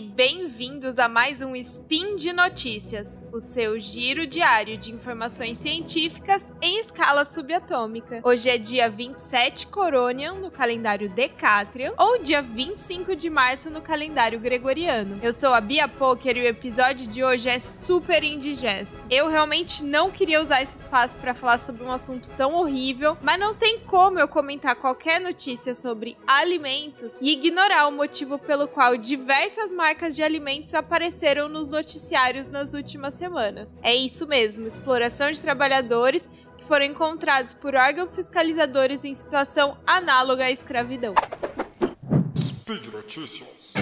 e bem-vindos a mais um Spin de Notícias, o seu giro diário de informações científicas em escala subatômica. Hoje é dia 27 Coronian no calendário Decatrian ou dia 25 de março no calendário Gregoriano. Eu sou a Bia Poker e o episódio de hoje é super indigesto. Eu realmente não queria usar esse espaço para falar sobre um assunto tão horrível, mas não tem como eu comentar qualquer notícia sobre alimentos e ignorar o motivo pelo qual diversas diversas marcas de alimentos apareceram nos noticiários nas últimas semanas. É isso mesmo, exploração de trabalhadores que foram encontrados por órgãos fiscalizadores em situação análoga à escravidão. Speed Notícias.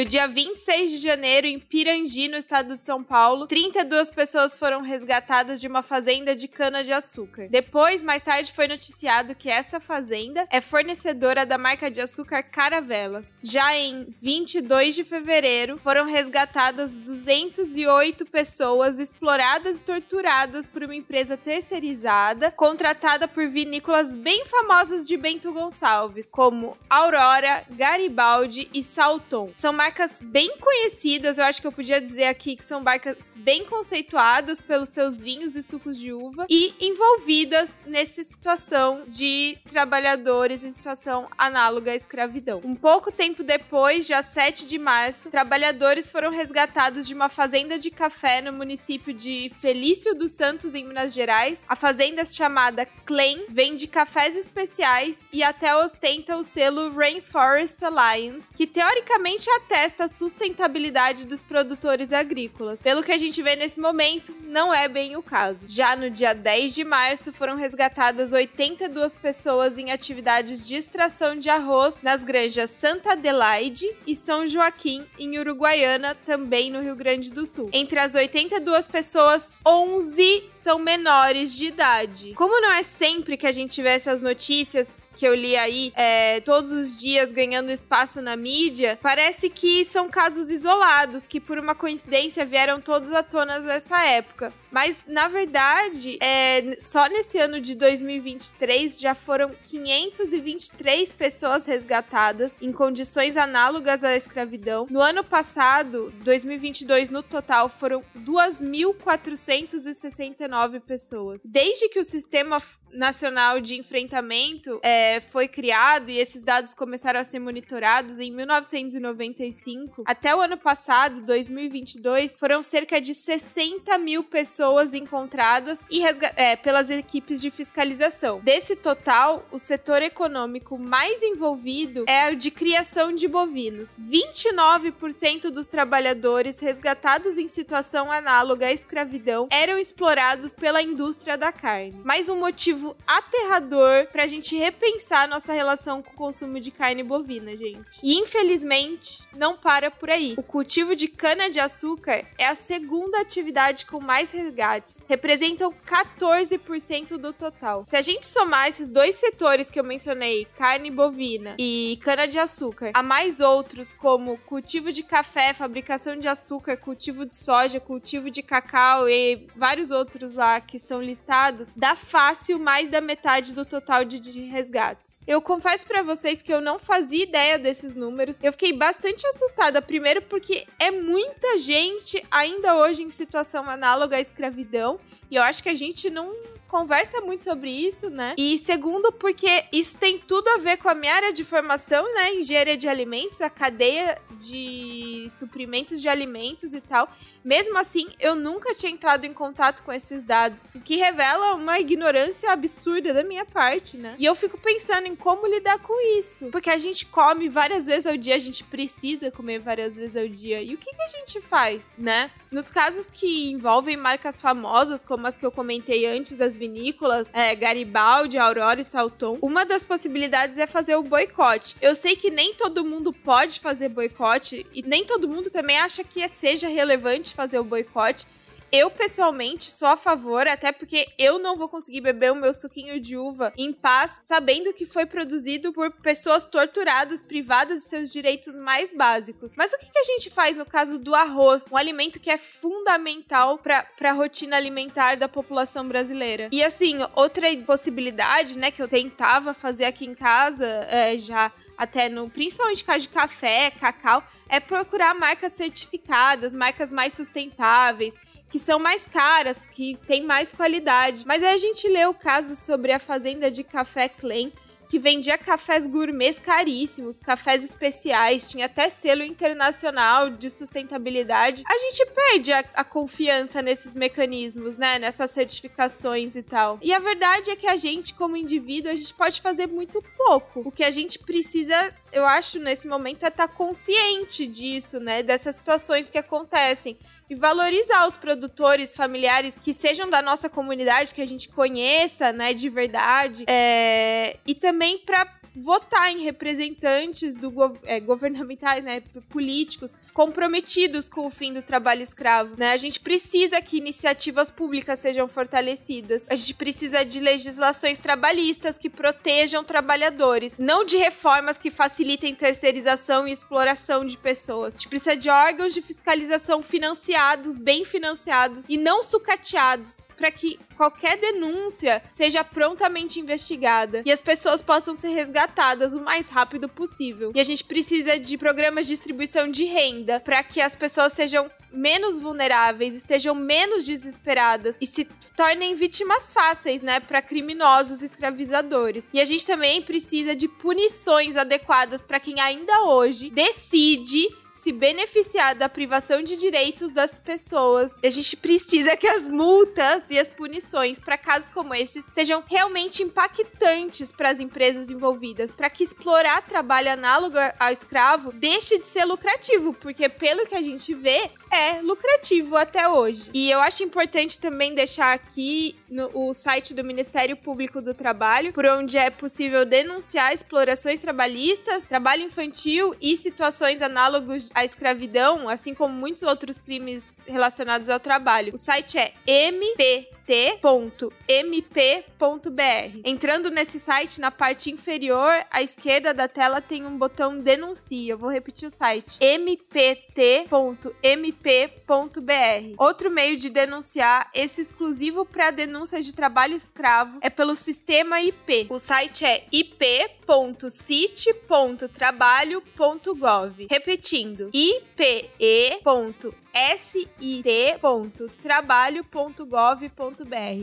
No dia 26 de janeiro, em Pirangi, no estado de São Paulo, 32 pessoas foram resgatadas de uma fazenda de cana-de-açúcar. Depois, mais tarde, foi noticiado que essa fazenda é fornecedora da marca de açúcar Caravelas. Já em 22 de fevereiro, foram resgatadas 208 pessoas exploradas e torturadas por uma empresa terceirizada, contratada por vinícolas bem famosas de Bento Gonçalves, como Aurora, Garibaldi e Salton. São marcas marcas bem conhecidas, eu acho que eu podia dizer aqui que são marcas bem conceituadas pelos seus vinhos e sucos de uva e envolvidas nessa situação de trabalhadores em situação análoga à escravidão. Um pouco tempo depois, dia 7 de março, trabalhadores foram resgatados de uma fazenda de café no município de Felício dos Santos, em Minas Gerais. A fazenda chamada Clem vende cafés especiais e até ostenta o selo Rainforest Alliance, que teoricamente até atesta a sustentabilidade dos produtores agrícolas. Pelo que a gente vê nesse momento, não é bem o caso. Já no dia 10 de março, foram resgatadas 82 pessoas em atividades de extração de arroz nas granjas Santa Adelaide e São Joaquim, em Uruguaiana, também no Rio Grande do Sul. Entre as 82 pessoas, 11 são menores de idade. Como não é sempre que a gente vê essas notícias que eu li aí é, todos os dias ganhando espaço na mídia, parece que são casos isolados, que por uma coincidência vieram todos à tona nessa época. Mas, na verdade, é, só nesse ano de 2023 já foram 523 pessoas resgatadas em condições análogas à escravidão. No ano passado, 2022, no total, foram 2.469 pessoas. Desde que o Sistema Nacional de Enfrentamento é, foi criado e esses dados começaram a ser monitorados em 1995, até o ano passado, 2022, foram cerca de 60 mil pessoas pessoas encontradas e é, pelas equipes de fiscalização. Desse total, o setor econômico mais envolvido é o de criação de bovinos. 29% dos trabalhadores resgatados em situação análoga à escravidão eram explorados pela indústria da carne. Mais um motivo aterrador para a gente repensar nossa relação com o consumo de carne bovina, gente. E infelizmente, não para por aí. O cultivo de cana-de-açúcar é a segunda atividade com mais resgates, representam 14% do total. Se a gente somar esses dois setores que eu mencionei, carne bovina e cana-de-açúcar, a mais outros como cultivo de café, fabricação de açúcar, cultivo de soja, cultivo de cacau e vários outros lá que estão listados, dá fácil mais da metade do total de, resgates. Eu confesso para vocês que eu não fazia ideia desses números. Eu fiquei bastante assustada, primeiro porque é muita gente ainda hoje em situação análoga à escravidão. E eu acho que a gente não conversa muito sobre isso, né? E segundo, porque isso tem tudo a ver com a minha área de formação, né? Engenharia de alimentos, a cadeia de suprimentos de alimentos e tal. Mesmo assim, eu nunca tinha entrado em contato com esses dados, o que revela uma ignorância absurda da minha parte, né? E eu fico pensando em como lidar com isso. Porque a gente come várias vezes ao dia, a gente precisa comer várias vezes ao dia. E o que, que a gente faz, né? Nos casos que envolvem marcas famosas, como as que eu comentei antes, das vinícolas, é, Garibaldi, Aurora e Salton, uma das possibilidades é fazer o boicote. Eu sei que nem todo mundo pode fazer boicote e nem todo mundo também acha que seja relevante fazer o boicote. eu pessoalmente sou a favor, até porque eu não vou conseguir beber o meu suquinho de uva em paz, sabendo que foi produzido por pessoas torturadas, privadas de seus direitos mais básicos. Mas o que, que a gente faz no caso do arroz, um alimento que é fundamental para a rotina alimentar da população brasileira? E assim, outra possibilidade, né, que eu tentava fazer aqui em casa, é, já até no, principalmente caso de café, cacau, é procurar marcas certificadas, marcas mais sustentáveis, que são mais caras, que têm mais qualidade. Mas aí a gente lê o caso sobre a fazenda de café Klein, que vendia cafés gourmets caríssimos, cafés especiais, tinha até selo internacional de sustentabilidade. A gente perde a, a, confiança nesses mecanismos, né? Nessas certificações e tal. E a verdade é que a gente, como indivíduo, a gente pode fazer muito pouco. O que a gente precisa, eu acho, nesse momento, é estar tá consciente disso, né? Dessas situações que acontecem e valorizar os produtores familiares que sejam da nossa comunidade, que a gente conheça, né, de verdade. É... E também para votar em representantes do é, governamentais, né, políticos, comprometidos com o fim do trabalho escravo, né? A gente precisa que iniciativas públicas sejam fortalecidas. A gente precisa de legislações trabalhistas que protejam trabalhadores, não de reformas que facilitem terceirização e exploração de pessoas. A gente precisa de órgãos de fiscalização financiados, bem financiados e não sucateados para que qualquer denúncia seja prontamente investigada e as pessoas possam ser resgatadas o mais rápido possível. E a gente precisa de programas de distribuição de renda para que as pessoas sejam menos vulneráveis, estejam menos desesperadas e se tornem vítimas fáceis, né, para criminosos escravizadores. E a gente também precisa de punições adequadas para quem ainda hoje decide se beneficiar da privação de direitos das pessoas. E a gente precisa que as multas e as punições para casos como esses sejam realmente impactantes para as empresas envolvidas, para que explorar trabalho análogo ao escravo deixe de ser lucrativo, porque pelo que a gente vê, é lucrativo até hoje. E eu acho importante também deixar aqui no, o site do Ministério Público do Trabalho, por onde é possível denunciar explorações trabalhistas, trabalho infantil e situações análogas à escravidão, assim como muitos outros crimes relacionados ao trabalho. O site é mpt.mp.br. Entrando nesse site, na parte inferior à esquerda da tela tem um botão denuncia. Eu vou repetir o site: mpt.mp.br. Outro meio de denunciar, esse exclusivo para denúncias de trabalho escravo, é pelo sistema IP. O site é ip.cit.trabalho.gov. Repetindo,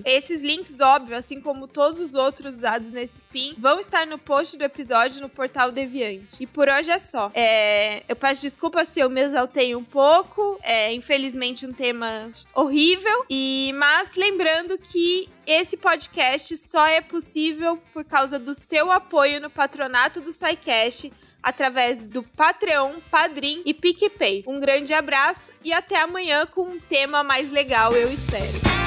Esses links, óbvio, assim como todos os outros usados nesse spin, vão estar no post do episódio no portal Deviante. E por hoje é só. É, eu peço desculpa se eu me exaltei um pouco. É, infelizmente, um tema horrível. E mas lembrando que esse podcast só é possível por causa do seu apoio no patronato do SciCast através do Patreon, Padrim e PicPay. Um grande abraço e até amanhã com um tema mais legal, eu espero.